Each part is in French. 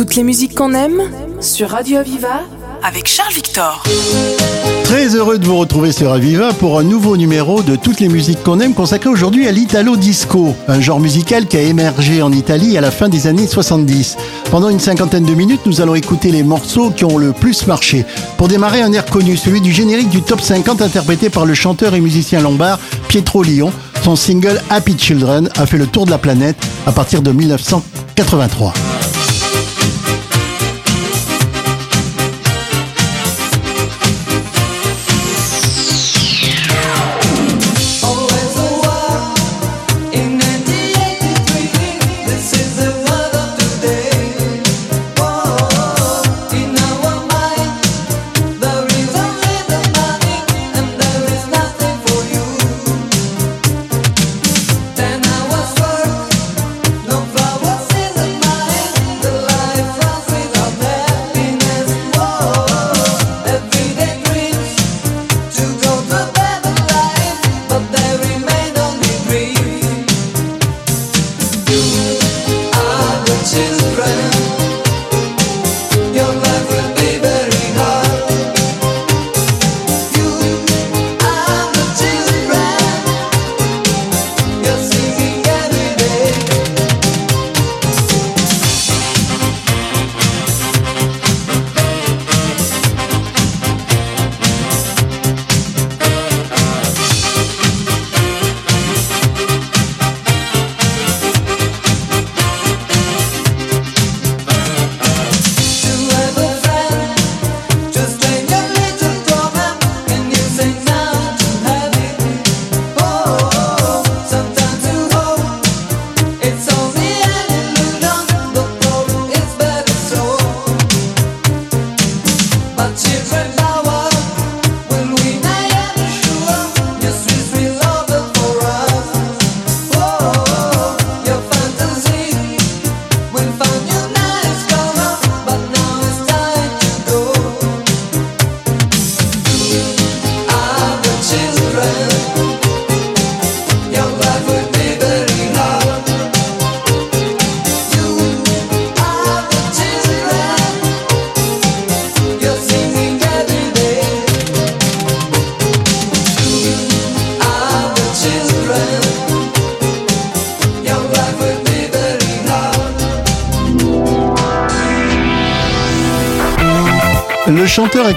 Toutes les musiques qu'on aime sur Radio Aviva avec Charles Victor. Très heureux de vous retrouver sur Aviva pour un nouveau numéro de toutes les musiques qu'on aime consacré aujourd'hui à l'italo disco, un genre musical qui a émergé en Italie à la fin des années 70. Pendant une cinquantaine de minutes, nous allons écouter les morceaux qui ont le plus marché. Pour démarrer, un air connu, celui du générique du top 50 interprété par le chanteur et musicien lombard Pietro Lyon. Son single Happy Children a fait le tour de la planète à partir de 1983.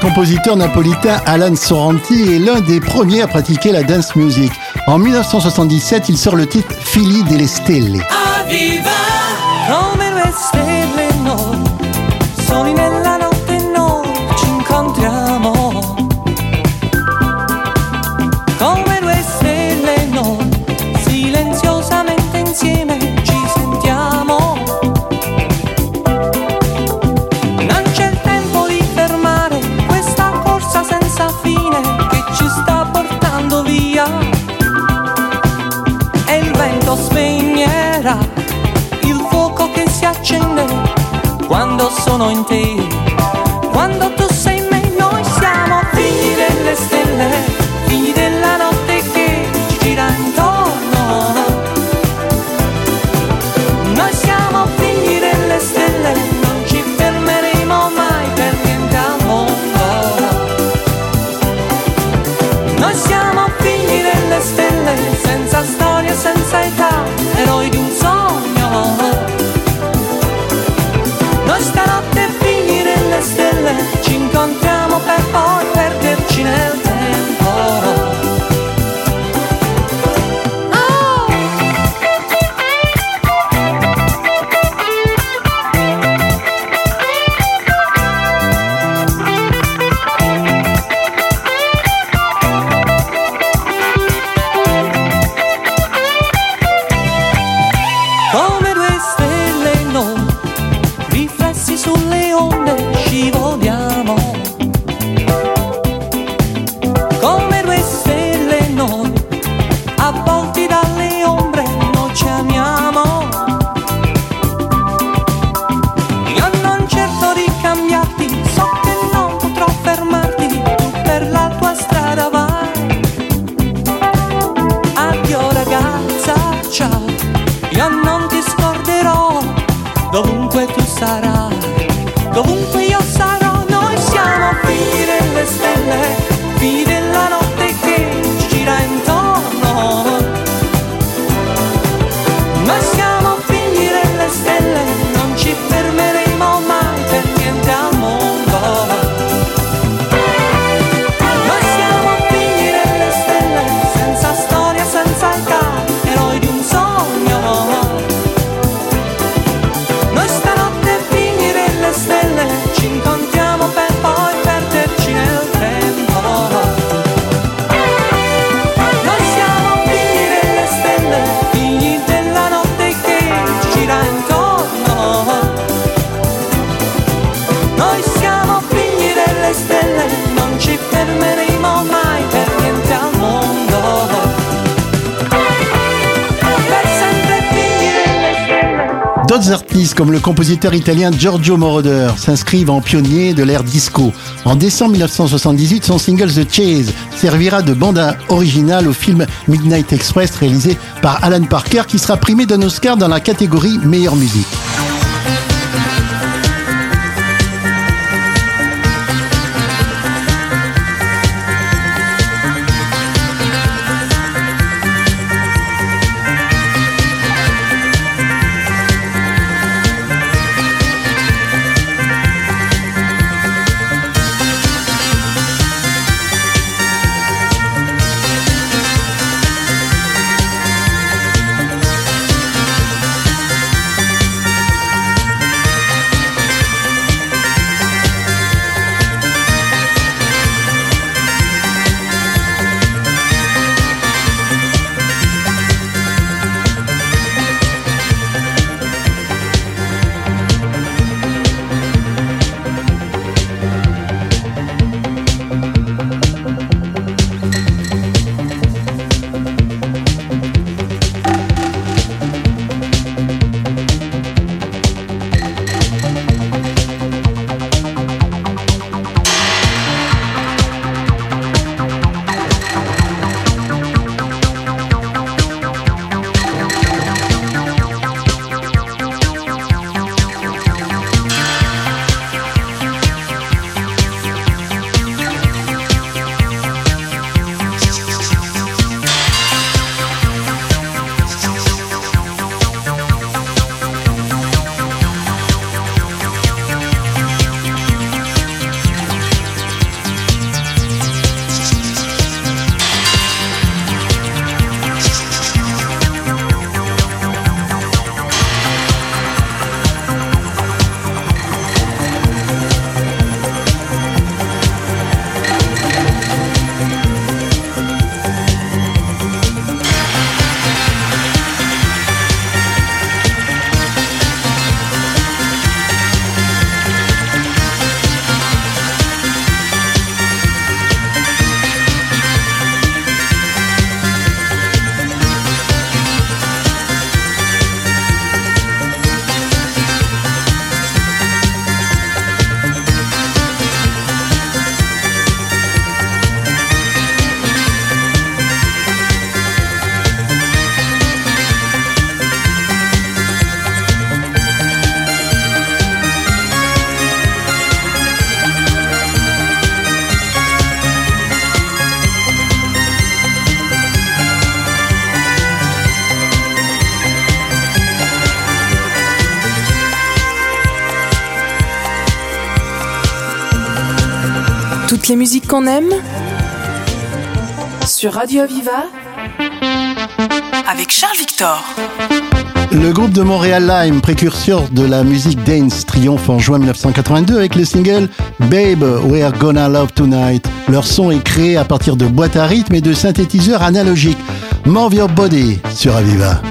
Compositeur napolitain Alan Sorrenti est l'un des premiers à pratiquer la dance music. En 1977, il sort le titre Fili delle Stelle. Comme le compositeur italien Giorgio Moroder, s'inscrivent en pionnier de l'ère disco. En décembre 1978, son single The Chase servira de bande originale au film Midnight Express réalisé par Alan Parker qui sera primé d'un Oscar dans la catégorie meilleure musique. Les musiques qu'on aime sur Radio Aviva avec Charles Victor. Le groupe de Montréal Lime, précurseur de la musique dance, triomphe en juin 1982 avec le single Babe, We're Gonna Love Tonight. Leur son est créé à partir de boîtes à rythme et de synthétiseurs analogiques. Move Your Body sur Aviva.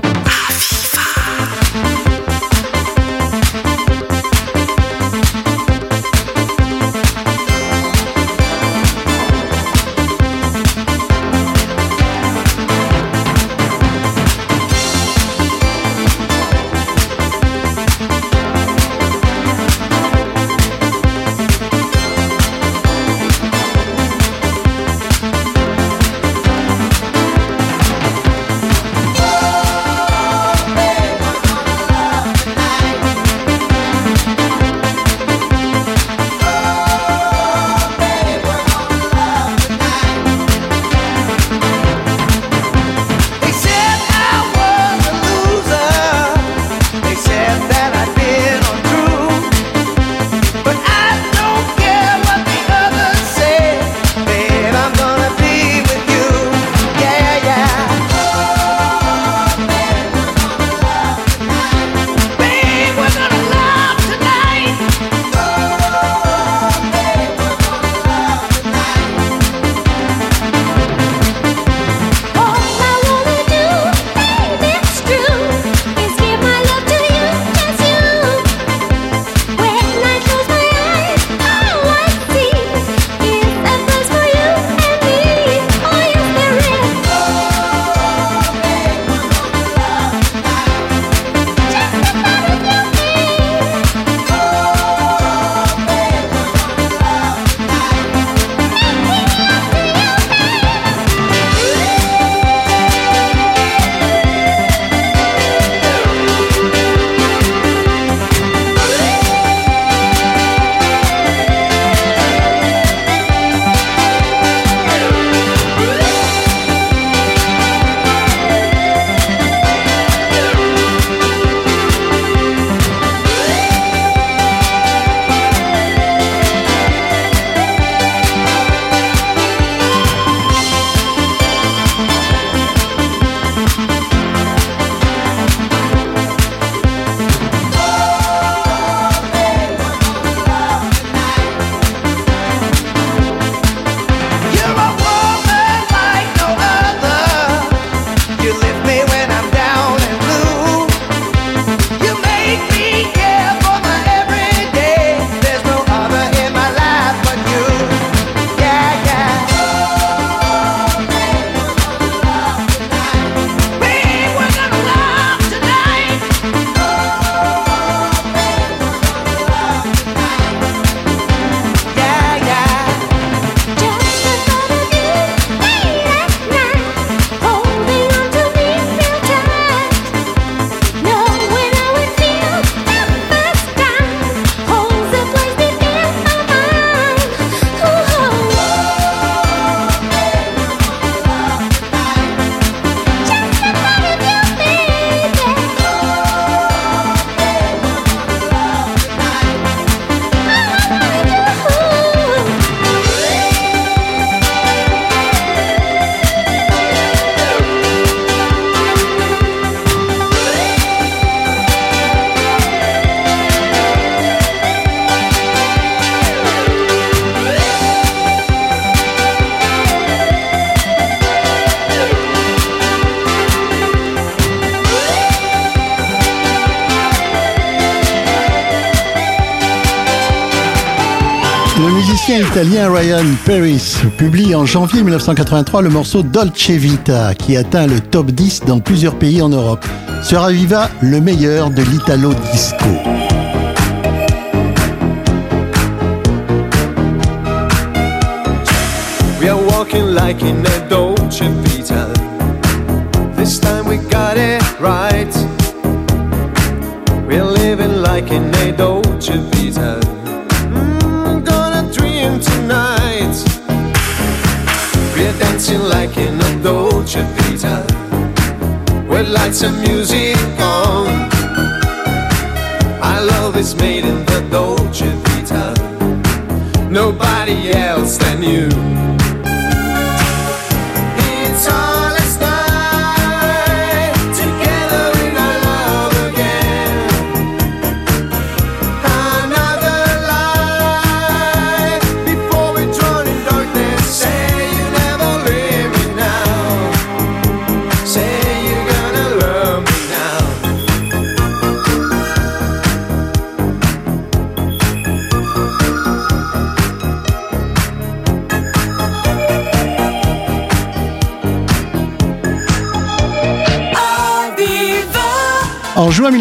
l'Italien Ryan Paris publie en janvier 1983 le morceau Dolce Vita qui atteint le top 10 dans plusieurs pays en Europe. Sera viva le meilleur de l'Italo Disco.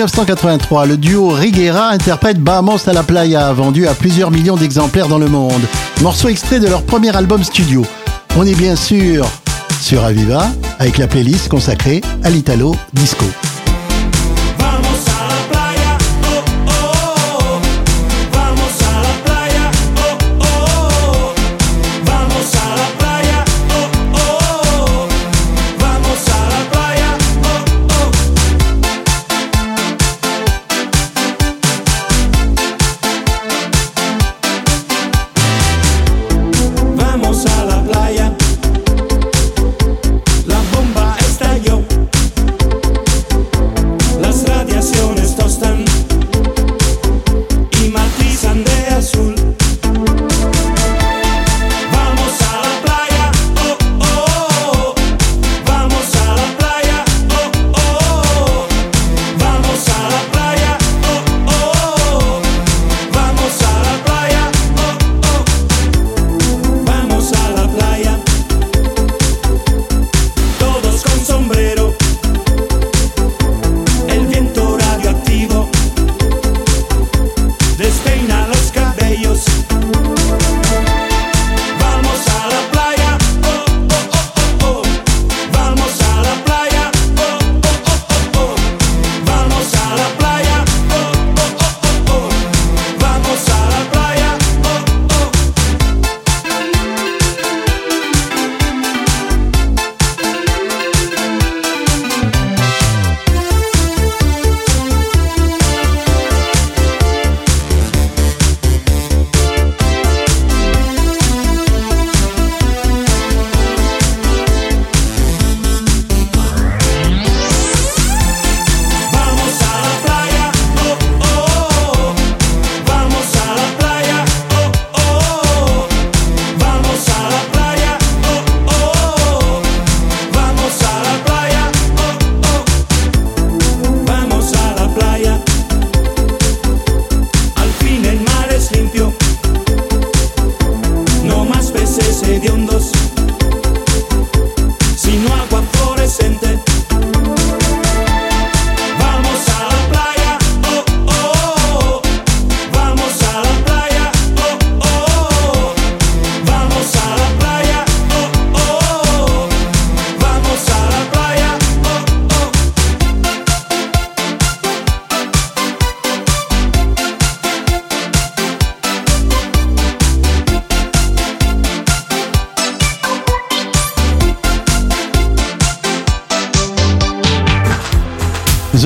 1983, le duo Riguera interprète Bahamas à la Playa, vendu à plusieurs millions d'exemplaires dans le monde. Morceau extrait de leur premier album studio. On est bien sûr sur Aviva avec la playlist consacrée à l'Italo Disco.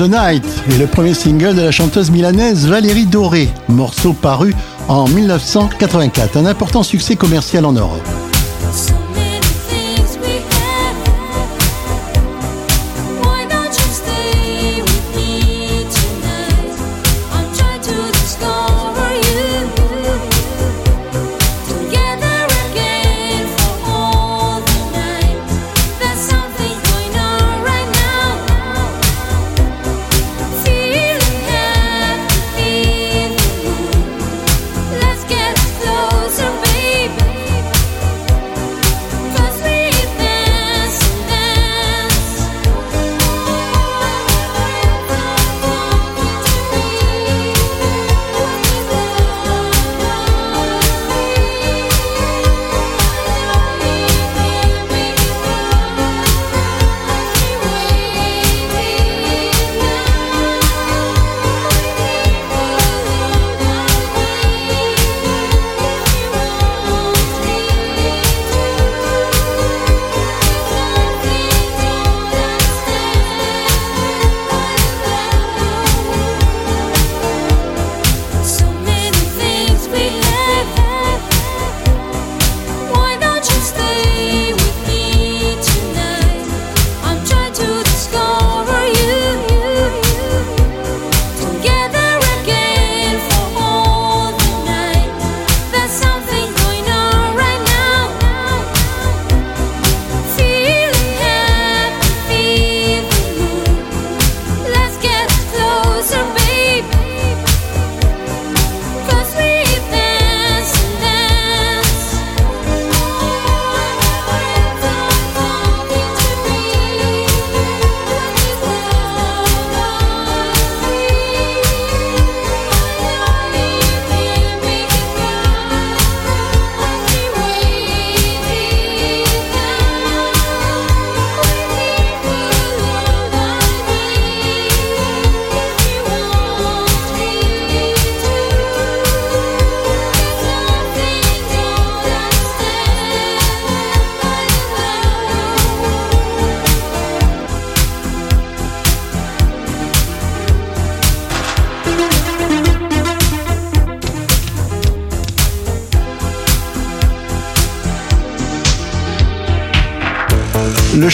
Night est le premier single de la chanteuse milanaise Valérie Doré, morceau paru en 1984, un important succès commercial en Europe.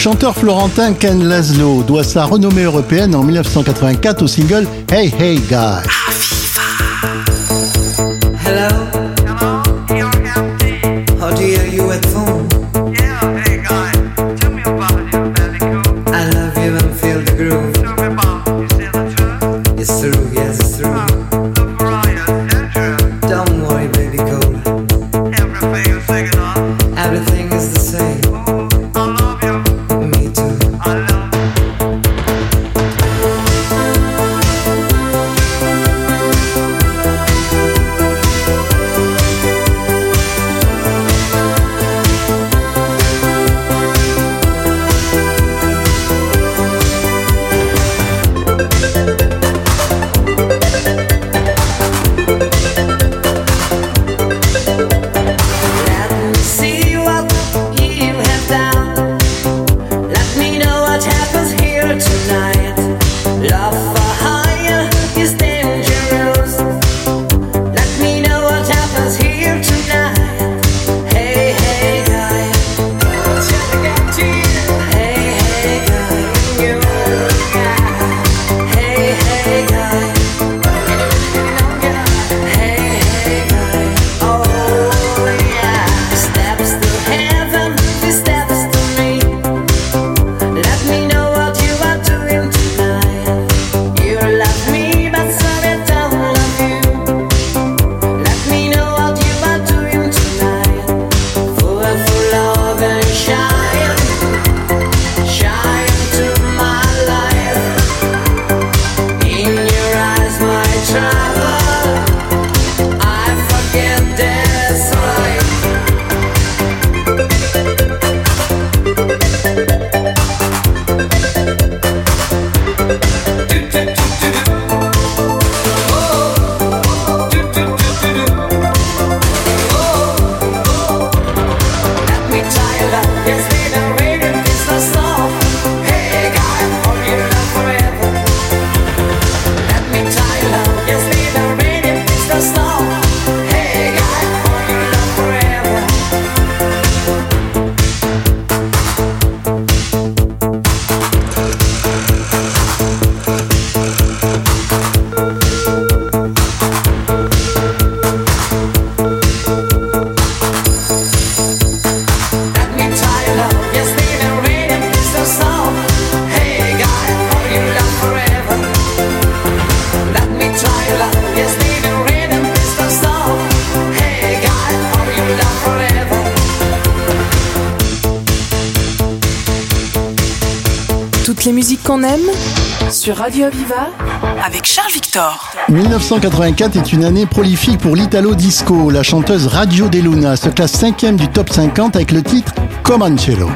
chanteur florentin Ken Laszlo doit sa renommée européenne en 1984 au single Hey Hey Guy. Radio Aviva avec Charles Victor. 1984 est une année prolifique pour l'Italo Disco. La chanteuse Radio De Luna se classe cinquième du top 50 avec le titre Comancello.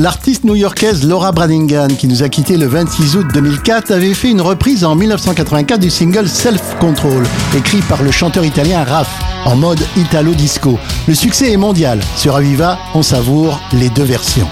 L'artiste new-yorkaise Laura Branigan, qui nous a quittés le 26 août 2004, avait fait une reprise en 1984 du single Self Control, écrit par le chanteur italien Raph, en mode italo-disco. Le succès est mondial. Sur Aviva, on savoure les deux versions.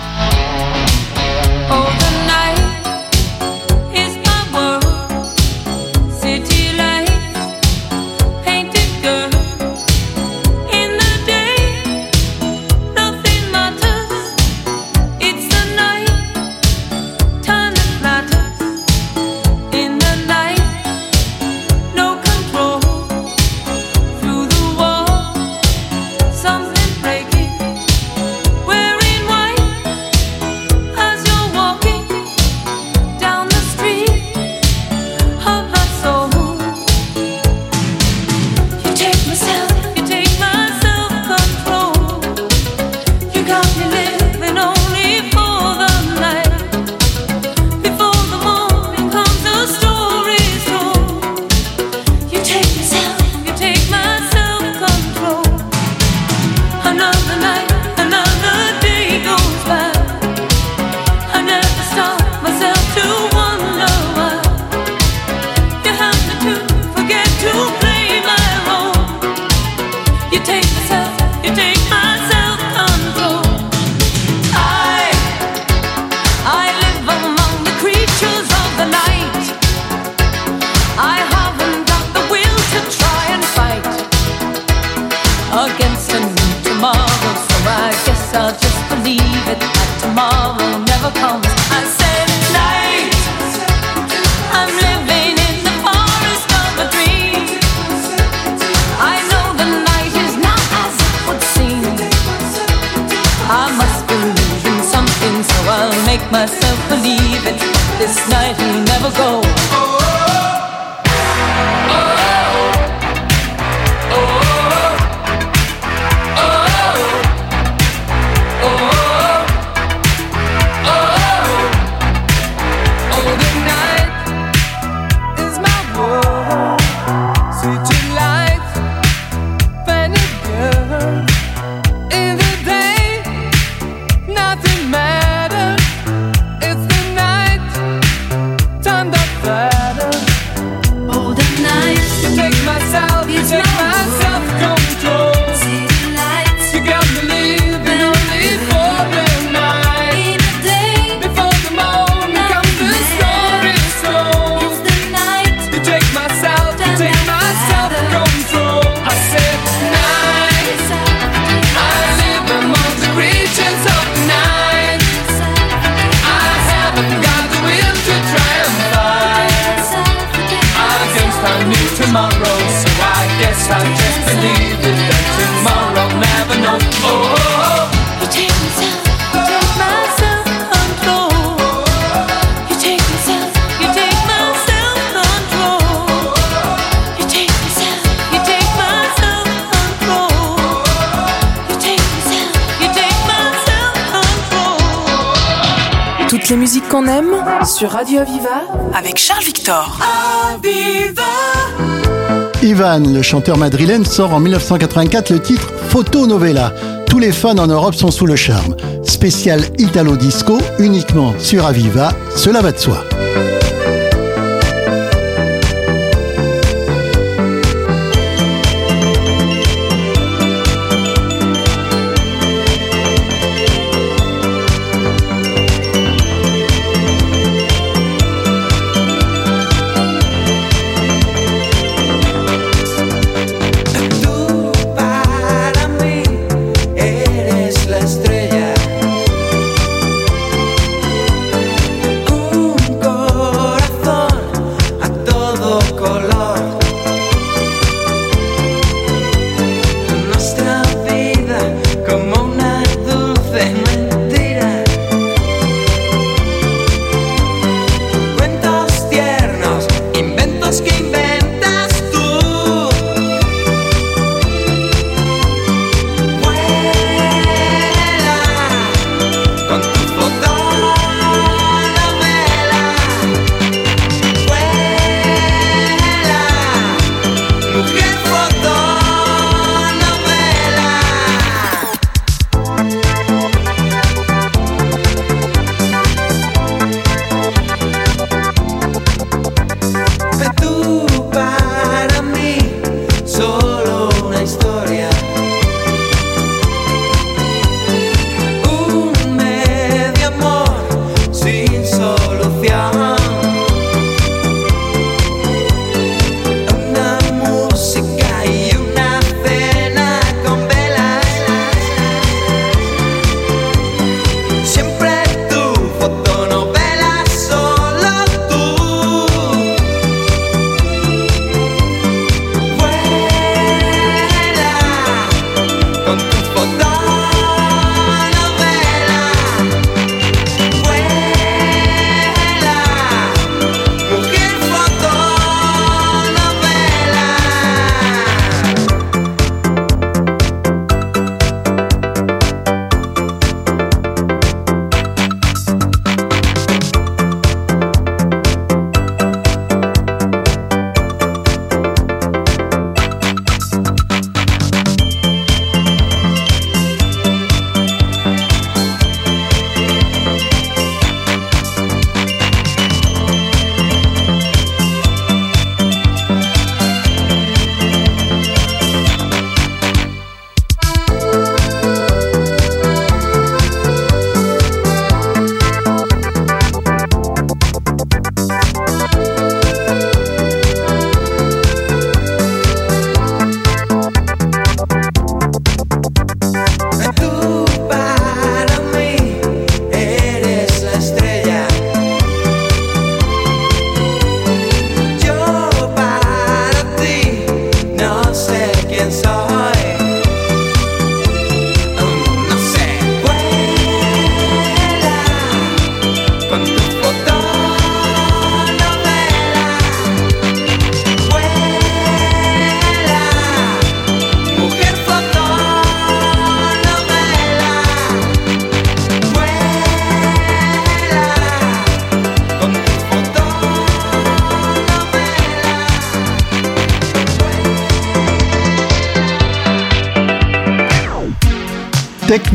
tomorrow, so I guess I just believe it that tomorrow now. Les musiques qu'on aime sur Radio Aviva avec Charles Victor. Aviva Ivan, le chanteur madrilène, sort en 1984 le titre Photo Novella. Tous les fans en Europe sont sous le charme. Spécial Italo Disco uniquement sur Aviva, cela va de soi.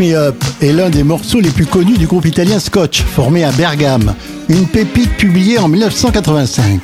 Est l'un des morceaux les plus connus du groupe italien Scotch, formé à Bergame. Une pépite publiée en 1985.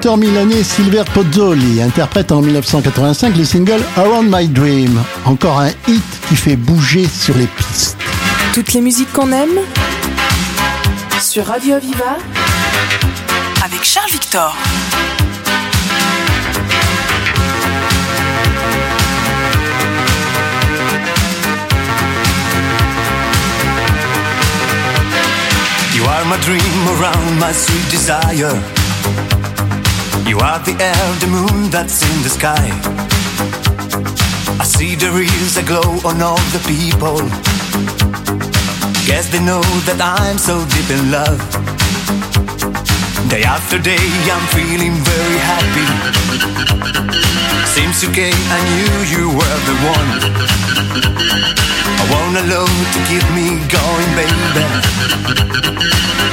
Chanteur milanais Silver Pozzoli interprète en 1985 le single Around My Dream, encore un hit qui fait bouger sur les pistes. Toutes les musiques qu'on aime sur Radio Aviva avec Charles Victor. You are my dream around my sweet desire. You are the air, the moon that's in the sky. I see there is a glow on all the people. Guess they know that I'm so deep in love. Day after day, I'm feeling very happy. Seems okay, I knew you were the one. I want a love to keep me going, baby.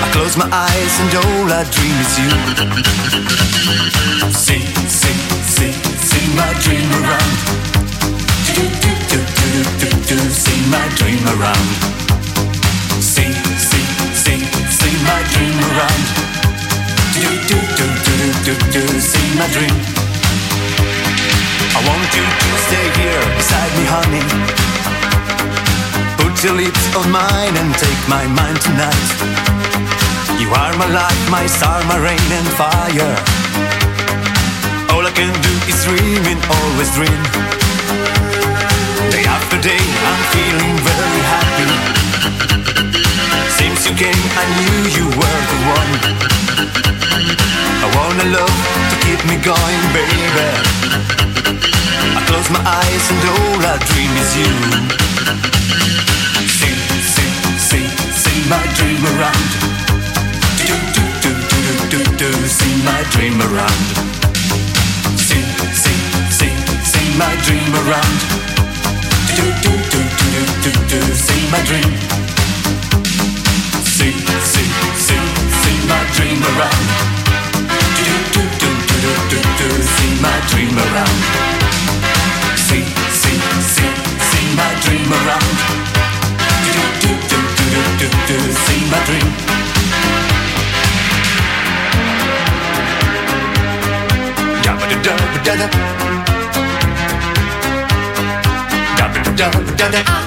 I close my eyes and all I dream is you. See, see, see, see my dream around. Do, do, do, do, do, do, see my dream around. See, see, see, see my dream around. Do, do, do, do, do, do, see my dream. I want you to stay here beside me, honey. Put your lips on mine and take my mind tonight. You are my light, my star, my rain and fire. All I can do is dream and always dream. Day after day, I'm feeling very happy. Since you came, I knew you were the one. I want a love to keep me going, baby. I close my eyes and all I dream is you. See, see, see, see my dream around. Do, do, do, do, do, do, do, see my dream around. See, see, see, see my dream around. Do, do, do, do, do, do, do, see my dream. Dream around. Do, do, do, do, do, do, do, do. see my dream around. See, see, see, see my dream around. Do, do, do, do, do, do, do, do. see my dream. Yabba-da-da-ba-da-da. Yabba-da-da-ba-da-da. want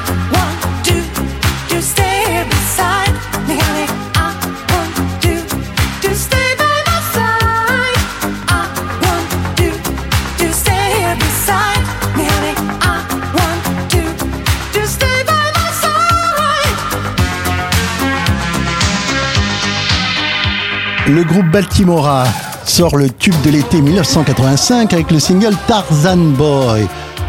Le groupe Baltimora sort le tube de l'été 1985 avec le single Tarzan Boy,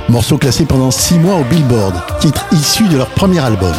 morceau classé pendant 6 mois au Billboard, titre issu de leur premier album.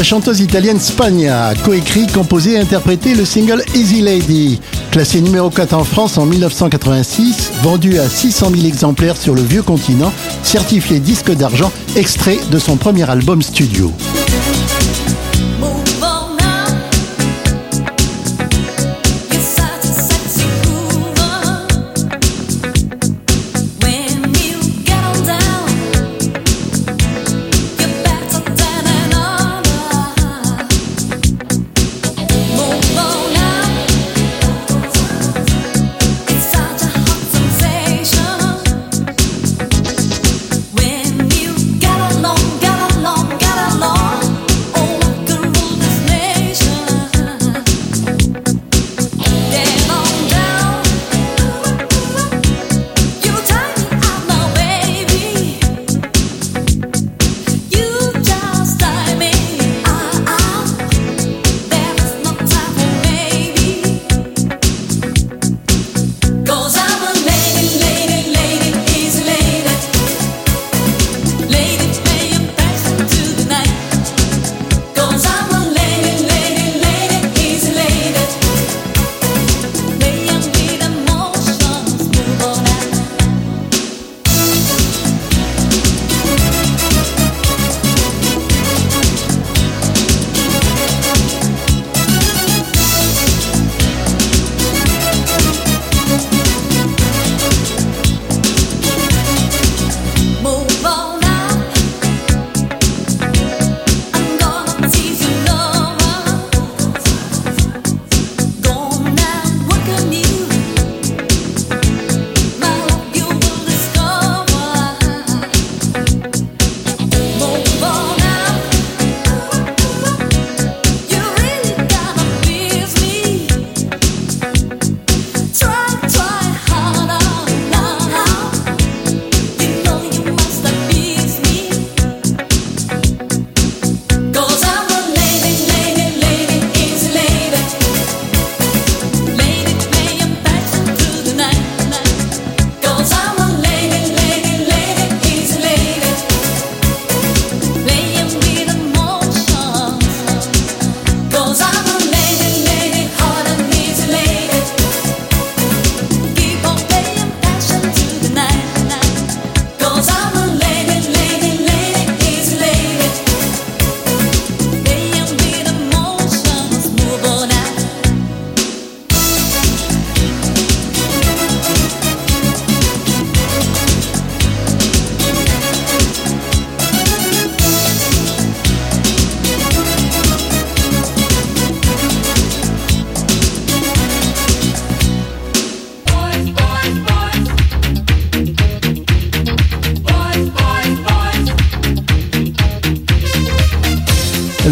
La chanteuse italienne Spagna a coécrit, composé et interprété le single Easy Lady, classé numéro 4 en France en 1986, vendu à 600 000 exemplaires sur le vieux continent, certifié disque d'argent, extrait de son premier album studio.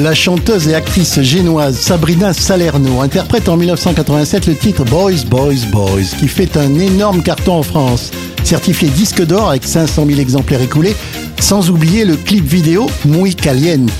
la chanteuse et actrice génoise Sabrina Salerno interprète en 1987 le titre Boys, Boys, Boys, qui fait un énorme carton en France. Certifié disque d'or avec 500 000 exemplaires écoulés, sans oublier le clip vidéo Muy Caliente.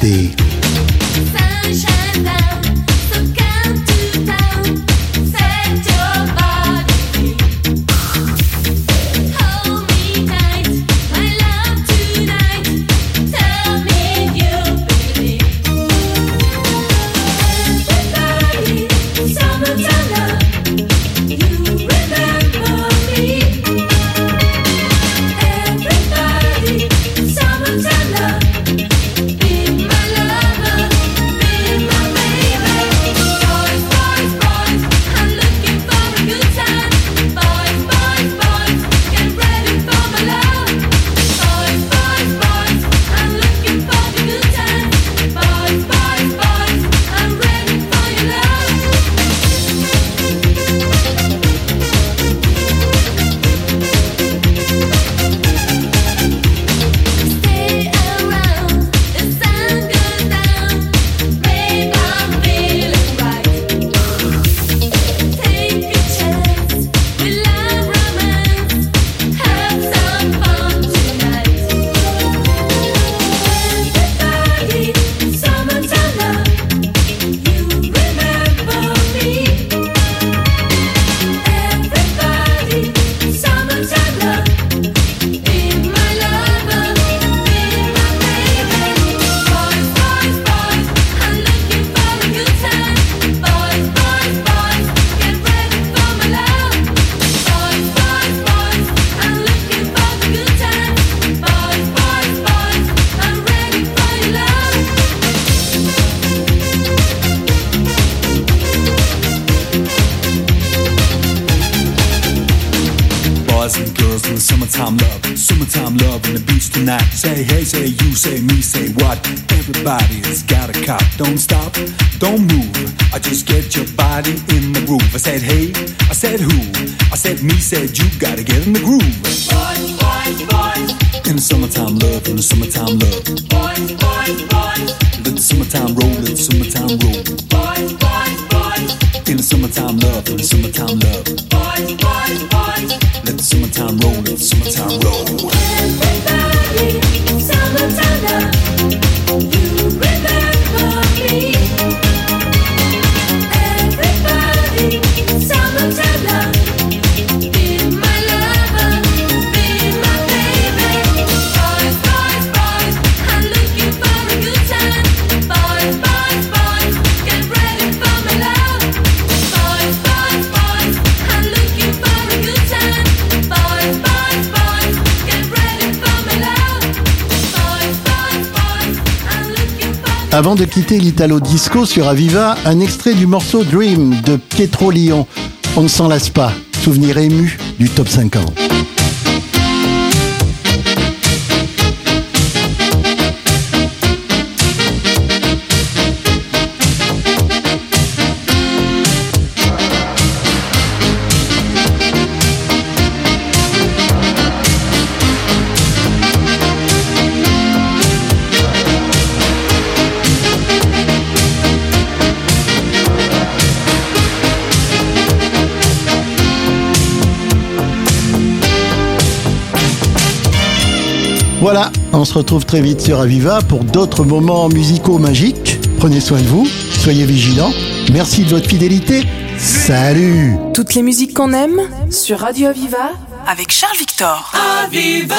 me said you gotta get in the groove. Avant de quitter l'Italo Disco sur Aviva, un extrait du morceau Dream de Pietro Lyon. On ne s'en lasse pas. Souvenir ému du top 50. Voilà, on se retrouve très vite sur Aviva pour d'autres moments musicaux magiques. Prenez soin de vous, soyez vigilants. Merci de votre fidélité. Salut Toutes les musiques qu'on aime sur Radio Aviva avec Charles Victor. Aviva